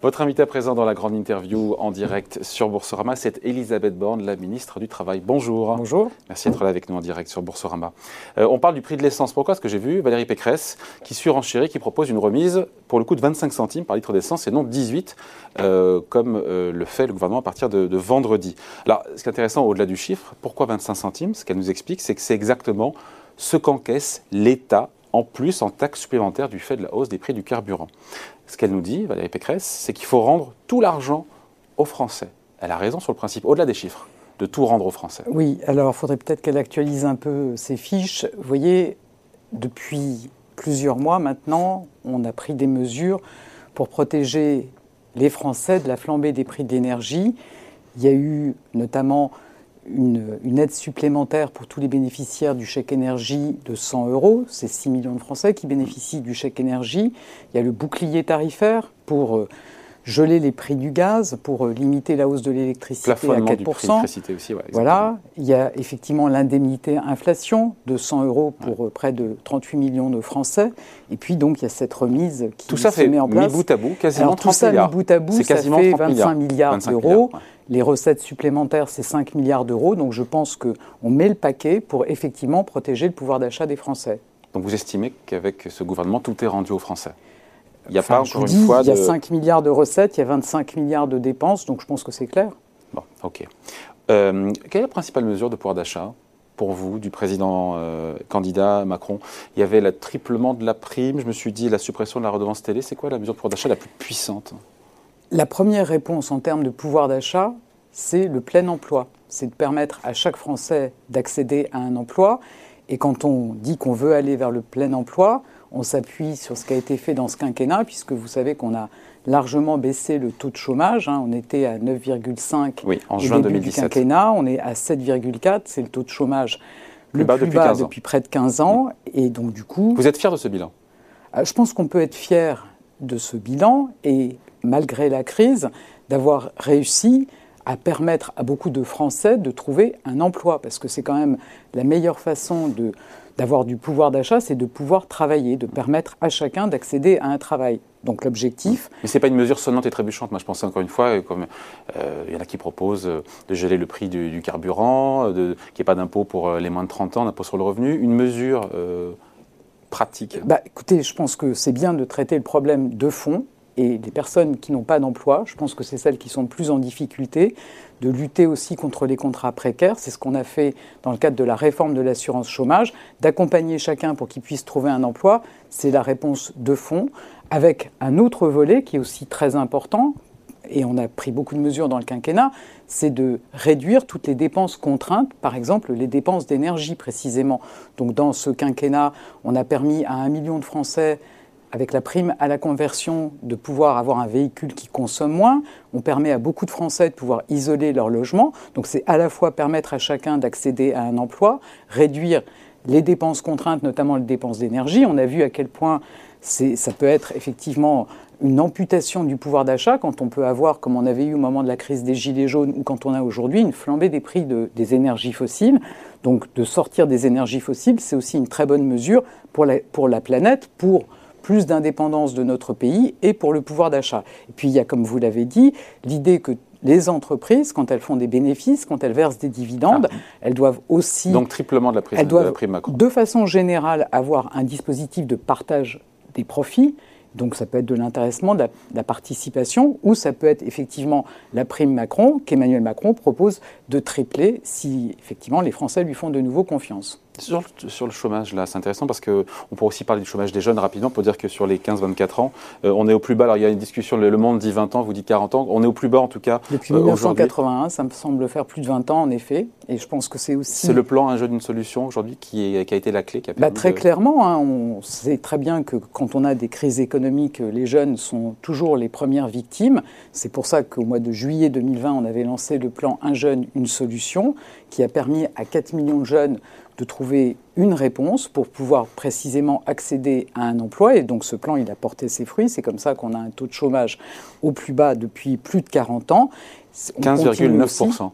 Votre invité à présent dans la grande interview en direct sur Boursorama, c'est Elisabeth Borne, la ministre du Travail. Bonjour. Bonjour. Merci d'être là avec nous en direct sur Boursorama. Euh, on parle du prix de l'essence. Pourquoi Parce que j'ai vu Valérie Pécresse qui surenchérit, qui propose une remise pour le coût de 25 centimes par litre d'essence et non 18, euh, comme euh, le fait le gouvernement à partir de, de vendredi. Alors, ce qui est intéressant au-delà du chiffre, pourquoi 25 centimes? Ce qu'elle nous explique, c'est que c'est exactement ce qu'encaisse l'État en plus en taxes supplémentaires du fait de la hausse des prix du carburant. Ce qu'elle nous dit, Valérie Pécresse, c'est qu'il faut rendre tout l'argent aux Français. Elle a raison sur le principe, au-delà des chiffres, de tout rendre aux Français. Oui, alors il faudrait peut-être qu'elle actualise un peu ses fiches. Vous voyez, depuis plusieurs mois maintenant, on a pris des mesures pour protéger les Français de la flambée des prix de l'énergie. Il y a eu notamment une, aide supplémentaire pour tous les bénéficiaires du chèque énergie de 100 euros. C'est 6 millions de Français qui bénéficient du chèque énergie. Il y a le bouclier tarifaire pour euh, geler les prix du gaz, pour euh, limiter la hausse de l'électricité à 4%. aussi, voilà. Il y a effectivement l'indemnité inflation de 100 euros pour euh, près de 38 millions de Français. Et puis donc il y a cette remise qui tout ça se met en place. Mis bout à bout, quasiment tout ça, milliards. Mis bout à bout, ça fait 25 milliards, d'euros. Les recettes supplémentaires, c'est 5 milliards d'euros. Donc je pense qu'on met le paquet pour effectivement protéger le pouvoir d'achat des Français. Donc vous estimez qu'avec ce gouvernement, tout est rendu aux Français? Il n'y a pas encore une fois. Il y a 5 milliards de recettes, il y a 25 milliards de dépenses, donc je pense que c'est clair. Bon, ok. Euh, quelle est la principale mesure de pouvoir d'achat pour vous, du président euh, candidat Macron? Il y avait le triplement de la prime, je me suis dit la suppression de la redevance télé. C'est quoi la mesure de pouvoir d'achat la plus puissante? La première réponse en termes de pouvoir d'achat, c'est le plein emploi. C'est de permettre à chaque Français d'accéder à un emploi. Et quand on dit qu'on veut aller vers le plein emploi, on s'appuie sur ce qui a été fait dans ce quinquennat, puisque vous savez qu'on a largement baissé le taux de chômage. Hein. On était à 9,5 oui, en juin 2017. du quinquennat. On est à 7,4. C'est le taux de chômage le, plus bas, depuis, près de 15 ans. Et donc, du coup. Vous êtes fier de ce bilan? euh, Je pense qu'on peut être fier de ce bilan. Et malgré la crise, d'avoir réussi à permettre à beaucoup de Français de trouver un emploi, parce que c'est quand même la meilleure façon de, d'avoir du pouvoir d'achat, c'est de pouvoir travailler, de permettre à chacun d'accéder à un travail. Donc l'objectif. Mais ce n'est pas une mesure sonnante et trébuchante. Moi, je pensais encore une fois, comme euh, il y en a qui proposent euh, de geler le prix du, carburant, qu'il n'y ait pas d'impôt pour euh, les moins de 30 ans, d'impôt sur le revenu. Une mesure pratique bah, Écoutez, je pense que c'est bien de traiter le problème de fond et des personnes qui n'ont pas d'emploi, je pense que c'est celles qui sont le plus en difficulté, de lutter aussi contre les contrats précaires. C'est ce qu'on a fait dans le cadre de la réforme de l'assurance chômage, d'accompagner chacun pour qu'il puisse trouver un emploi. C'est la réponse de fond, avec un autre volet qui est aussi très important, et on a pris beaucoup de mesures dans le quinquennat, c'est de réduire toutes les dépenses contraintes, par exemple les dépenses d'énergie précisément. Donc dans ce quinquennat, on a permis à un million de Français avec la prime à la conversion, de pouvoir avoir un véhicule qui consomme moins. On permet à beaucoup de Français de pouvoir isoler leur logement. Donc c'est à la fois permettre à chacun d'accéder à un emploi, réduire les dépenses contraintes, notamment les dépenses d'énergie. On a vu à quel point ça peut être effectivement une amputation du pouvoir d'achat quand on peut avoir, comme on avait eu au moment de la crise des Gilets jaunes ou quand on a aujourd'hui, une flambée des prix des énergies fossiles. Donc de sortir des énergies fossiles, c'est aussi une très bonne mesure pour la, planète, pour plus d'indépendance de notre pays et pour le pouvoir d'achat. Et puis il y a, comme vous l'avez dit, l'idée que les entreprises, quand elles font des bénéfices, quand elles versent des dividendes, ah. elles doivent aussi... Donc triplement de la prise, elles doivent, de la prime Macron. De façon générale, avoir un dispositif de partage des profits. Donc ça peut être de l'intéressement, de, la participation, ou ça peut être effectivement la prime Macron qu'Emmanuel Macron propose de tripler si effectivement les Français lui font de nouveau confiance. Sur, le chômage, là, c'est intéressant parce qu'on pourrait aussi parler du chômage des jeunes rapidement pour dire que sur les 15-24 ans, euh, on est au plus bas. Alors, il y a une discussion, le, Monde dit 20 ans, vous dites 40 ans. On est au plus bas, en tout cas. Depuis 1981, ça me semble faire plus de 20 ans, en effet. Et je pense que c'est aussi. C'est le plan Un jeune, une solution aujourd'hui qui, a été la clé qui a bah, Très clairement, hein, on sait très bien que quand on a des crises économiques, les jeunes sont toujours les premières victimes. C'est pour ça qu'au mois de juillet 2020, on avait lancé le plan Un jeune, une solution qui a permis à 4 millions de jeunes de trouver une réponse pour pouvoir précisément accéder à un emploi. Et donc ce plan, il a porté ses fruits. C'est comme ça qu'on a un taux de chômage au plus bas depuis plus de 40 ans. 15,9%.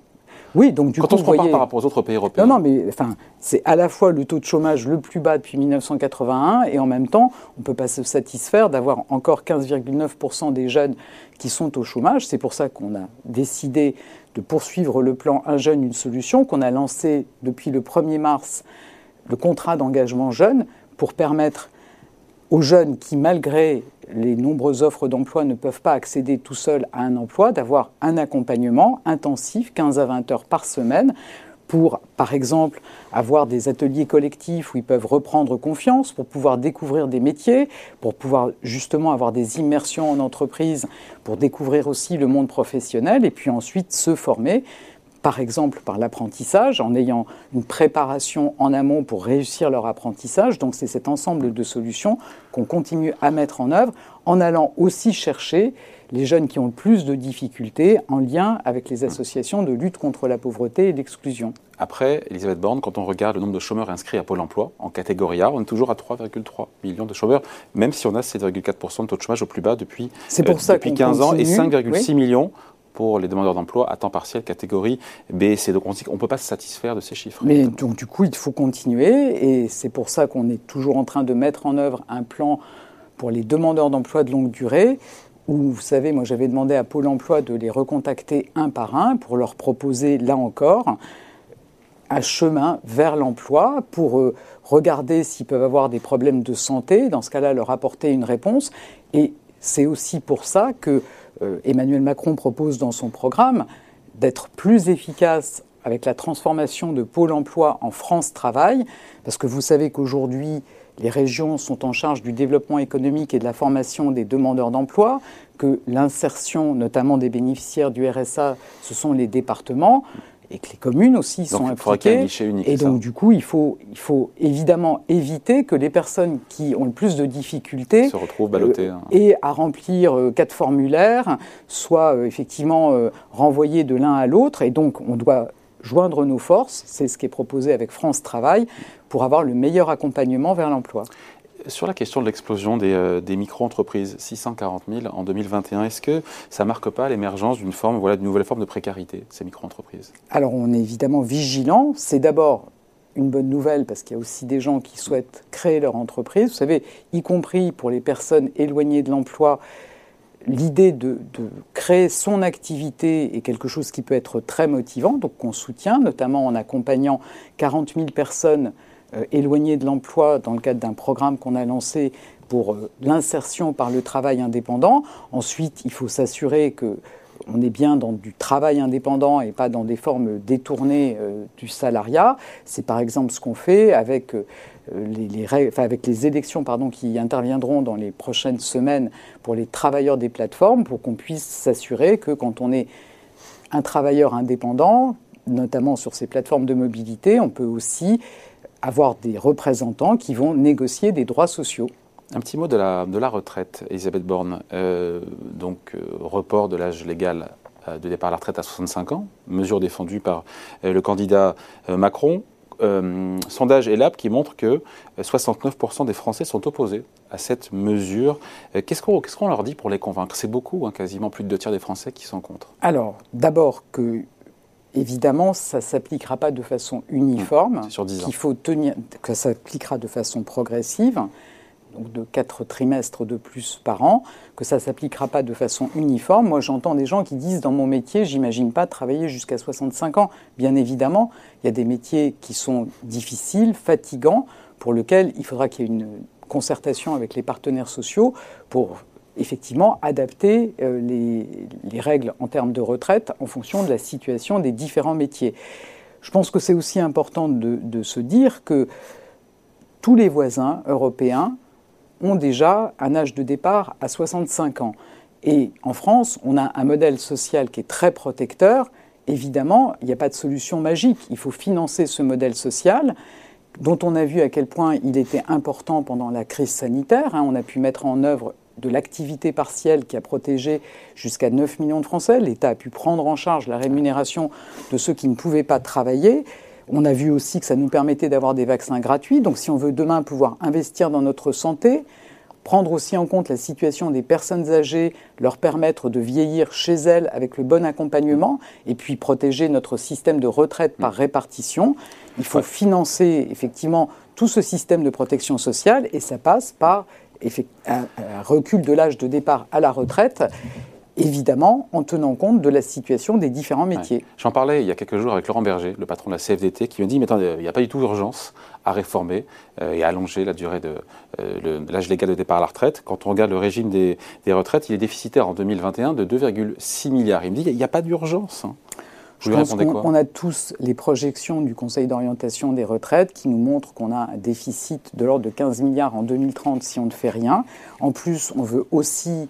Oui, donc du Quand coup, on se compare voyez- par rapport aux autres pays européens. Non, non, mais enfin, c'est à la fois le taux de chômage le plus bas depuis 1981 et en même temps, on ne peut pas se satisfaire d'avoir encore 15,9% des jeunes qui sont au chômage. C'est pour ça qu'on a décidé de poursuivre le plan Un jeune, une solution qu'on a lancé depuis le 1er mars, le contrat d'engagement jeune, pour permettre aux jeunes qui, malgré les nombreuses offres d'emploi, ne peuvent pas accéder tout seuls à un emploi, d'avoir un accompagnement intensif, 15 à 20 heures par semaine, pour, par exemple, avoir des ateliers collectifs où ils peuvent reprendre confiance, pour pouvoir découvrir des métiers, pour pouvoir justement avoir des immersions en entreprise, pour découvrir aussi le monde professionnel, et puis ensuite se former par exemple par l'apprentissage, en ayant une préparation en amont pour réussir leur apprentissage. Donc c'est cet ensemble de solutions qu'on continue à mettre en œuvre en allant aussi chercher les jeunes qui ont le plus de difficultés en lien avec les associations de lutte contre la pauvreté et l'exclusion. Après, Elisabeth Borne, quand on regarde le nombre de chômeurs inscrits à Pôle emploi en catégorie A, on est toujours à 3,3 millions de chômeurs, même si on a 7,4% de taux de chômage au plus bas depuis, euh, depuis qu'on 15 ans et continue, 5,6 oui. millions pour les demandeurs d'emploi à temps partiel catégorie B et C. Donc on ne peut pas se satisfaire de ces chiffres. Mais évidemment. donc du coup, il faut continuer et c'est pour ça qu'on est toujours en train de mettre en œuvre un plan pour les demandeurs d'emploi de longue durée où, vous savez, moi j'avais demandé à Pôle Emploi de les recontacter un par un pour leur proposer, là encore, un chemin vers l'emploi pour euh, regarder s'ils peuvent avoir des problèmes de santé, dans ce cas-là leur apporter une réponse. Et c'est aussi pour ça que euh, Emmanuel Macron propose dans son programme d'être plus efficace avec la transformation de Pôle Emploi en France Travail, parce que vous savez qu'aujourd'hui, les régions sont en charge du développement économique et de la formation des demandeurs d'emploi, que l'insertion notamment des bénéficiaires du RSA, ce sont les départements, et que les communes aussi sont un impliquées. guichet unique, Et donc, ça du coup, il faut, il faut évidemment éviter que les personnes qui ont le plus de difficultés se retrouvent ballottés. hein. euh, et à remplir euh, quatre formulaires, soit euh, effectivement renvoyés de l'un à l'autre. Et donc, on doit joindre nos forces, c'est ce qui est proposé avec France Travail, pour avoir le meilleur accompagnement vers l'emploi. Sur la question de l'explosion des, euh, des micro-entreprises, 640 000 en 2021, est-ce que ça marque pas l'émergence d'une forme, voilà, d'une nouvelle forme de précarité, ces micro-entreprises? Alors, on est évidemment vigilant. C'est d'abord une bonne nouvelle parce qu'il y a aussi des gens qui souhaitent créer leur entreprise. Vous savez, y compris pour les personnes éloignées de l'emploi, l'idée de, créer son activité est quelque chose qui peut être très motivant, donc qu'on soutient, notamment en accompagnant 40 000 personnes euh, éloignées de l'emploi dans le cadre d'un programme qu'on a lancé pour euh, l'insertion par le travail indépendant. Ensuite, il faut s'assurer que on est bien dans du travail indépendant et pas dans des formes détournées euh, du salariat. C'est par exemple ce qu'on fait avec, avec les élections qui interviendront dans les prochaines semaines pour les travailleurs des plateformes, pour qu'on puisse s'assurer que quand on est un travailleur indépendant, notamment sur ces plateformes de mobilité, on peut aussi avoir des représentants qui vont négocier des droits sociaux. Un petit mot de la, retraite, Elisabeth Borne. Euh, donc, euh, report de l'âge légal euh, de départ à la retraite à 65 ans, mesure défendue par le candidat Macron. Euh, sondage ELAB qui montre que euh, 69% des Français sont opposés à cette mesure. Euh, Qu'est-ce qu'on leur dit pour les convaincre? C'est beaucoup, hein, quasiment plus de deux tiers des Français qui sont contre. Alors, d'abord que, évidemment, ça ne s'appliquera pas de façon uniforme, sur 10 ans. qu'il faut tenir, que ça s'appliquera de façon progressive, donc de quatre trimestres de plus par an, que ça ne s'appliquera pas de façon uniforme. Moi, j'entends des gens qui disent, dans mon métier, j'imagine pas travailler jusqu'à 65 ans. Bien évidemment, il y a des métiers qui sont difficiles, fatigants, pour lesquels il faudra qu'il y ait une concertation avec les partenaires sociaux pour effectivement adapter euh, les, les règles en termes de retraite en fonction de la situation des différents métiers. Je pense que c'est aussi important de se dire que tous les voisins européens ont déjà un âge de départ à 65 ans. Et en France, on a un modèle social qui est très protecteur. Évidemment, il n'y a pas de solution magique. Il faut financer ce modèle social dont on a vu à quel point il était important pendant la crise sanitaire. hein. On a pu mettre en œuvre de l'activité partielle qui a protégé jusqu'à 9 millions de Français. L'État a pu prendre en charge la rémunération de ceux qui ne pouvaient pas travailler. On a vu aussi que ça nous permettait d'avoir des vaccins gratuits. Donc si on veut demain pouvoir investir dans notre santé, prendre aussi en compte la situation des personnes âgées, leur permettre de vieillir chez elles avec le bon accompagnement, et puis protéger notre système de retraite par répartition. Il faut financer effectivement tout ce système de protection sociale, et ça passe par un recul de l'âge de départ à la retraite évidemment en tenant compte de la situation des différents métiers. J'en parlais il y a quelques jours avec Laurent Berger, le patron de la CFDT, qui me dit, mais attendez, il n'y a pas du tout urgence à réformer euh, et à allonger la durée de euh, l'âge légal de départ à la retraite. Quand on regarde le régime des, retraites, il est déficitaire en 2021 de 2,6 milliards. Il me dit, il n'y a pas d'urgence. Hein. Je pense qu'on a tous les projections du Conseil d'orientation des retraites qui nous montrent qu'on a un déficit de l'ordre de 15 milliards en 2030 si on ne fait rien. En plus, on veut aussi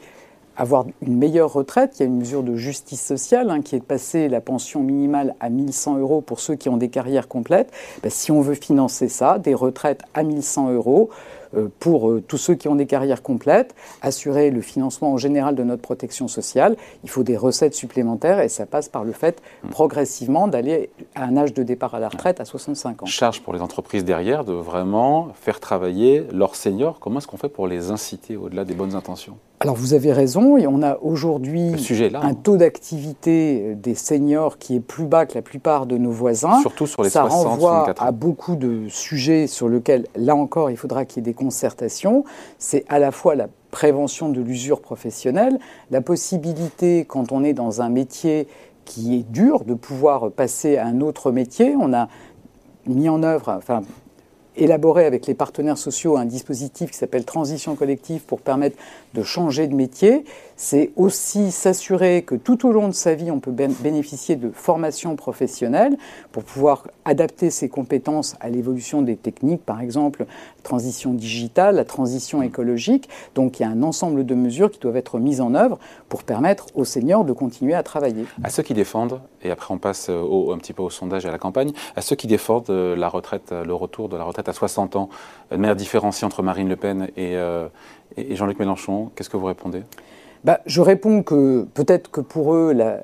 avoir une meilleure retraite. Il y a une mesure de justice sociale hein, qui est de passer la pension minimale à 1100 euros pour ceux qui ont des carrières complètes. Ben, si on veut financer ça, des retraites à 1100 euros, euh, pour euh, tous ceux qui ont des carrières complètes, assurer le financement en général de notre protection sociale. Il faut des recettes supplémentaires et ça passe par le fait mmh. progressivement d'aller à un âge de départ à la retraite à 65 ans. Charge pour les entreprises derrière de vraiment faire travailler leurs seniors. Comment est-ce qu'on fait pour les inciter au-delà des bonnes intentions? Alors vous avez raison, et on a aujourd'hui un hein. taux d'activité des seniors qui est plus bas que la plupart de nos voisins. Surtout sur les Ça 60, renvoie à beaucoup de sujets sur lesquels, là encore, il faudra qu'il y ait des concertation, c'est à la fois la prévention de l'usure professionnelle, la possibilité, quand on est dans un métier qui est dur, de pouvoir passer à un autre métier. On a mis en œuvre, enfin, élaboré avec les partenaires sociaux un dispositif qui s'appelle Transition collective pour permettre de changer de métier. C'est aussi s'assurer que tout au long de sa vie, on peut bénéficier de formation professionnelle pour pouvoir adapter ses compétences à l'évolution des techniques, par exemple la transition digitale, la transition écologique. Donc il y a un ensemble de mesures qui doivent être mises en œuvre pour permettre aux seniors de continuer à travailler. À ceux qui défendent, et après on passe au, un petit peu au sondage et à la campagne, à ceux qui défendent euh, la retraite, le retour de la retraite à 60 ans, de manière différenciée entre Marine Le Pen et, euh, Jean-Luc Mélenchon, qu'est-ce que vous répondez? Bah, Je réponds que peut-être que pour eux, la,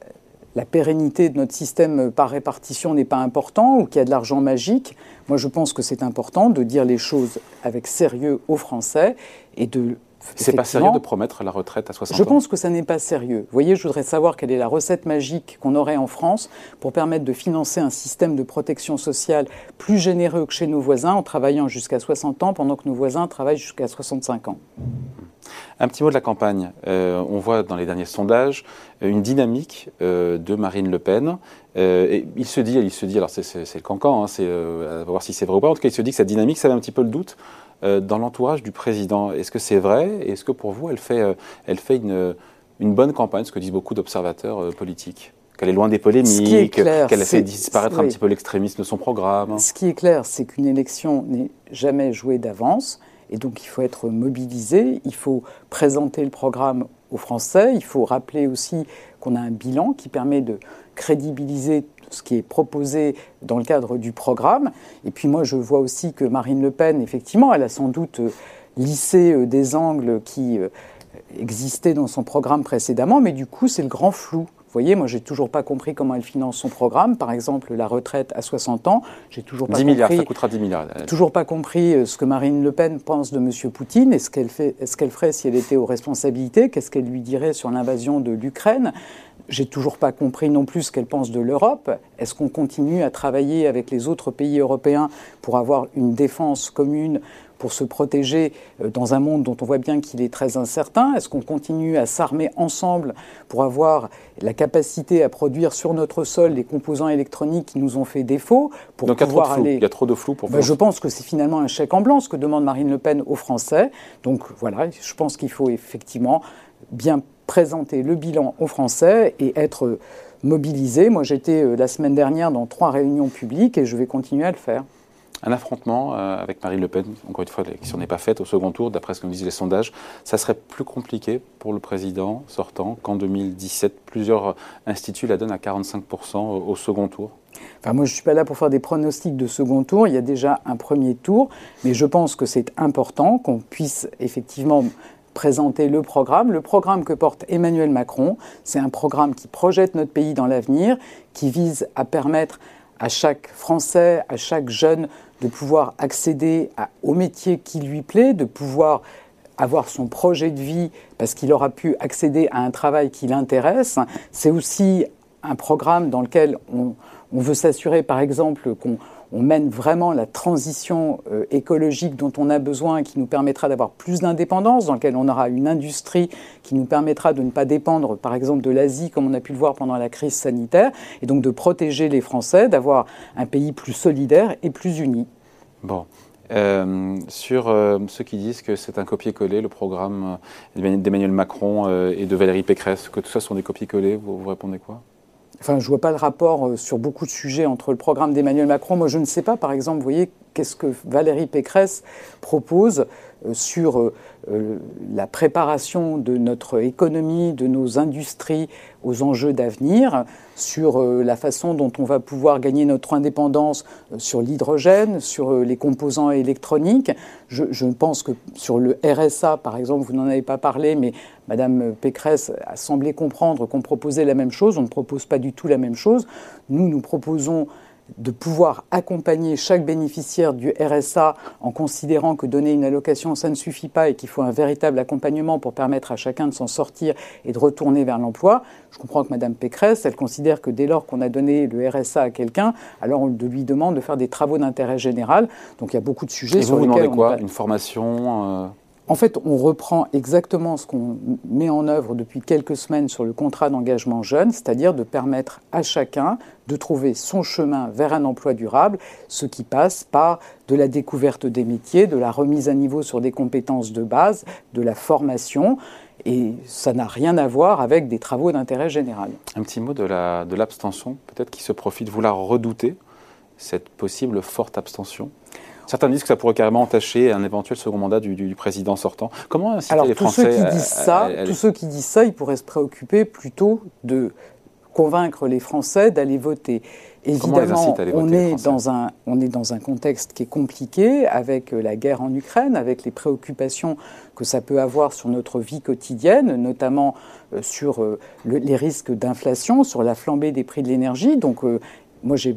pérennité de notre système par répartition n'est pas important ou qu'il y a de l'argent magique. Moi, je pense que c'est important de dire les choses avec sérieux aux Français et de c'est pas sérieux de promettre la retraite à 60 ans Je pense que ça n'est pas sérieux. Vous voyez, je voudrais savoir quelle est la recette magique qu'on aurait en France pour permettre de financer un système de protection sociale plus généreux que chez nos voisins en travaillant jusqu'à 60 ans pendant que nos voisins travaillent jusqu'à 65 ans. Un petit mot de la campagne. Euh, on voit dans les derniers sondages euh, une dynamique euh, de Marine Le Pen. et il se dit, il se dit, alors c'est le cancan, hein, c'est à voir si c'est vrai ou pas. En tout cas, il se dit que cette dynamique, ça met un petit peu le doute dans l'entourage du président. Est-ce que c'est vrai? Est-ce que pour vous, elle fait, elle fait une, une bonne campagne, ce que disent beaucoup d'observateurs politiques? Qu'elle est loin des polémiques, qu'elle a fait disparaître un petit peu l'extrémisme de son programme. Ce qui est clair, c'est qu'une élection n'est jamais jouée d'avance. Et donc il faut être mobilisé, il faut présenter le programme aux Français, il faut rappeler aussi qu'on a un bilan qui permet de crédibiliser ce qui est proposé dans le cadre du programme. Et puis moi je vois aussi que Marine Le Pen, effectivement, elle a sans doute euh, lissé euh, des angles qui euh, existaient dans son programme précédemment, mais du coup c'est le grand flou. Vous voyez, moi, j'ai toujours pas compris comment elle finance son programme. Par exemple, la retraite à 60 ans. J'ai toujours pas 10 milliards, ça coûtera 10 milliards. Toujours pas compris ce que Marine Le Pen pense de M. Poutine et ce qu'elle fait, ce qu'elle ferait si elle était aux responsabilités? Qu'est-ce qu'elle lui dirait sur l'invasion de l'Ukraine? J'ai toujours pas compris non plus ce qu'elle pense de l'Europe. Est-ce qu'on continue à travailler avec les autres pays européens pour avoir une défense commune pour se protéger euh, dans un monde dont on voit bien qu'il est très incertain? Est-ce qu'on continue à s'armer ensemble pour avoir la capacité à produire sur notre sol les composants électroniques qui nous ont fait défaut pour Donc pouvoir il y, il y a trop de flou pour ben, Je pense que c'est finalement un chèque en blanc ce que demande Marine Le Pen aux Français. Donc voilà, je pense qu'il faut effectivement bien présenter le bilan aux Français et être mobilisé. Moi j'étais euh, la semaine dernière dans trois réunions publiques et je vais continuer à le faire un affrontement euh, avec Marine Le Pen, encore une fois, l'élection n'est pas faite au second tour, d'après ce que nous disent les sondages, ça serait plus compliqué pour le président sortant qu'en 2017. Plusieurs instituts la donnent à 45% au second tour. Enfin, moi, je ne suis pas là pour faire des pronostics de second tour. Il y a déjà un premier tour, mais je pense que c'est important qu'on puisse effectivement présenter le programme. Le programme que porte Emmanuel Macron, c'est un programme qui projette notre pays dans l'avenir, qui vise à permettre à chaque Français, à chaque jeune de pouvoir accéder au métier qui lui plaît, de pouvoir avoir son projet de vie parce qu'il aura pu accéder à un travail qui l'intéresse. C'est aussi un programme dans lequel on, on veut s'assurer, par exemple, qu'on on mène vraiment la transition euh, écologique dont on a besoin et qui nous permettra d'avoir plus d'indépendance, dans lequel on aura une industrie qui nous permettra de ne pas dépendre, par exemple, de l'Asie, comme on a pu le voir pendant la crise sanitaire, et donc de protéger les Français, d'avoir un pays plus solidaire et plus uni. Bon. Euh, sur euh, ceux qui disent que c'est un copier-coller, le programme d'Emmanuel Macron et de Valérie Pécresse, que tout ça sont des copier-coller, vous répondez quoi? Enfin, je vois pas le rapport euh, sur beaucoup de sujets entre le programme d'Emmanuel Macron. Moi, je ne sais pas, par exemple, vous voyez, qu'est-ce que Valérie Pécresse propose euh, sur euh, euh, la préparation de notre économie, de nos industries aux enjeux d'avenir, sur la façon dont on va pouvoir gagner notre indépendance sur l'hydrogène, sur les composants électroniques. Je, je, pense que sur le RSA, par exemple, vous n'en avez pas parlé, mais Madame Pécresse a semblé comprendre qu'on proposait la même chose. On ne propose pas du tout la même chose. Nous, nous proposons de pouvoir accompagner chaque bénéficiaire du RSA en considérant que donner une allocation, ça ne suffit pas et qu'il faut un véritable accompagnement pour permettre à chacun de s'en sortir et de retourner vers l'emploi. Je comprends que Mme Pécresse, elle considère que dès lors qu'on a donné le RSA à quelqu'un, alors on lui demande de faire des travaux d'intérêt général. Donc il y a beaucoup de sujets et sur vous lesquels... Vous demandez quoi Une formation euh, en fait, on reprend exactement ce qu'on met en œuvre depuis quelques semaines sur le contrat d'engagement jeune, c'est-à-dire de permettre à chacun de trouver son chemin vers un emploi durable, ce qui passe par de la découverte des métiers, de la remise à niveau sur des compétences de base, de la formation. Et ça n'a rien à voir avec des travaux d'intérêt général. Un petit mot de l'abstention, peut-être qui se profite. Vous la redoutez, cette possible forte abstention? Certains disent que ça pourrait carrément entacher un éventuel second mandat du, président sortant. Comment inciter Alors, les tous Français ceux qui disent ça, tous ceux qui disent ça, ils pourraient se préoccuper plutôt de convaincre les Français d'aller voter. Évidemment, on est, dans un, on est dans un contexte qui est compliqué avec la guerre en Ukraine, avec les préoccupations que ça peut avoir sur notre vie quotidienne, notamment euh, sur euh, les risques d'inflation, sur la flambée des prix de l'énergie. Donc euh, moi, je,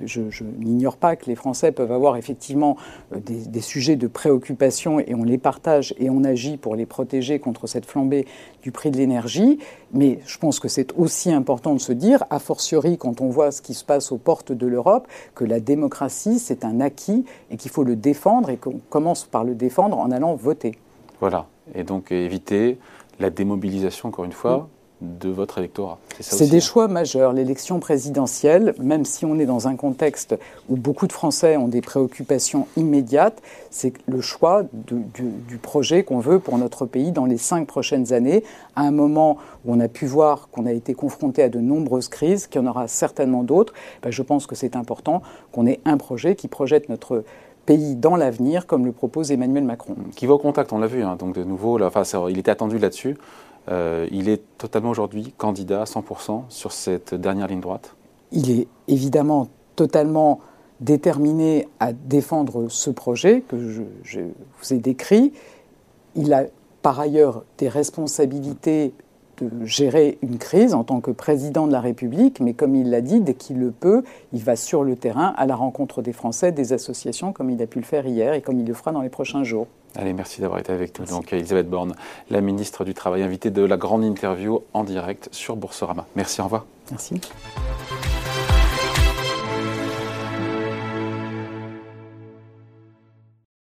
n'ignore pas que les Français peuvent avoir effectivement euh, des, sujets de préoccupation et on les partage et on agit pour les protéger contre cette flambée du prix de l'énergie. Mais je pense que c'est aussi important de se dire, a fortiori quand on voit ce qui se passe aux portes de l'Europe, que la démocratie, c'est un acquis et qu'il faut le défendre et qu'on commence par le défendre en allant voter. Voilà. Et donc éviter la démobilisation, encore une fois de votre électorat. C'est des hein. choix majeurs. L'élection présidentielle, même si on est dans un contexte où beaucoup de Français ont des préoccupations immédiates, c'est le choix du, projet qu'on veut pour notre pays dans les cinq prochaines années, à un moment où on a pu voir qu'on a été confronté à de nombreuses crises, qu'il y en aura certainement d'autres. Ben, je pense que c'est important qu'on ait un projet qui projette notre pays dans l'avenir, comme le propose Emmanuel Macron. Qui va au contact, on l'a vu, hein. donc de nouveau, là, enfin, il était attendu là-dessus. Euh, il est totalement aujourd'hui candidat à 100% sur cette dernière ligne droite Il est évidemment totalement déterminé à défendre ce projet que je, vous ai décrit. Il a par ailleurs des responsabilités de gérer une crise en tant que président de la République, mais comme il l'a dit, dès qu'il le peut, il va sur le terrain à la rencontre des Français, des associations, comme il a pu le faire hier et comme il le fera dans les prochains jours. Allez, merci d'avoir été avec nous. Donc, Elisabeth Borne, la ministre du Travail, invitée de la grande interview en direct sur Boursorama. Merci, au revoir. Merci.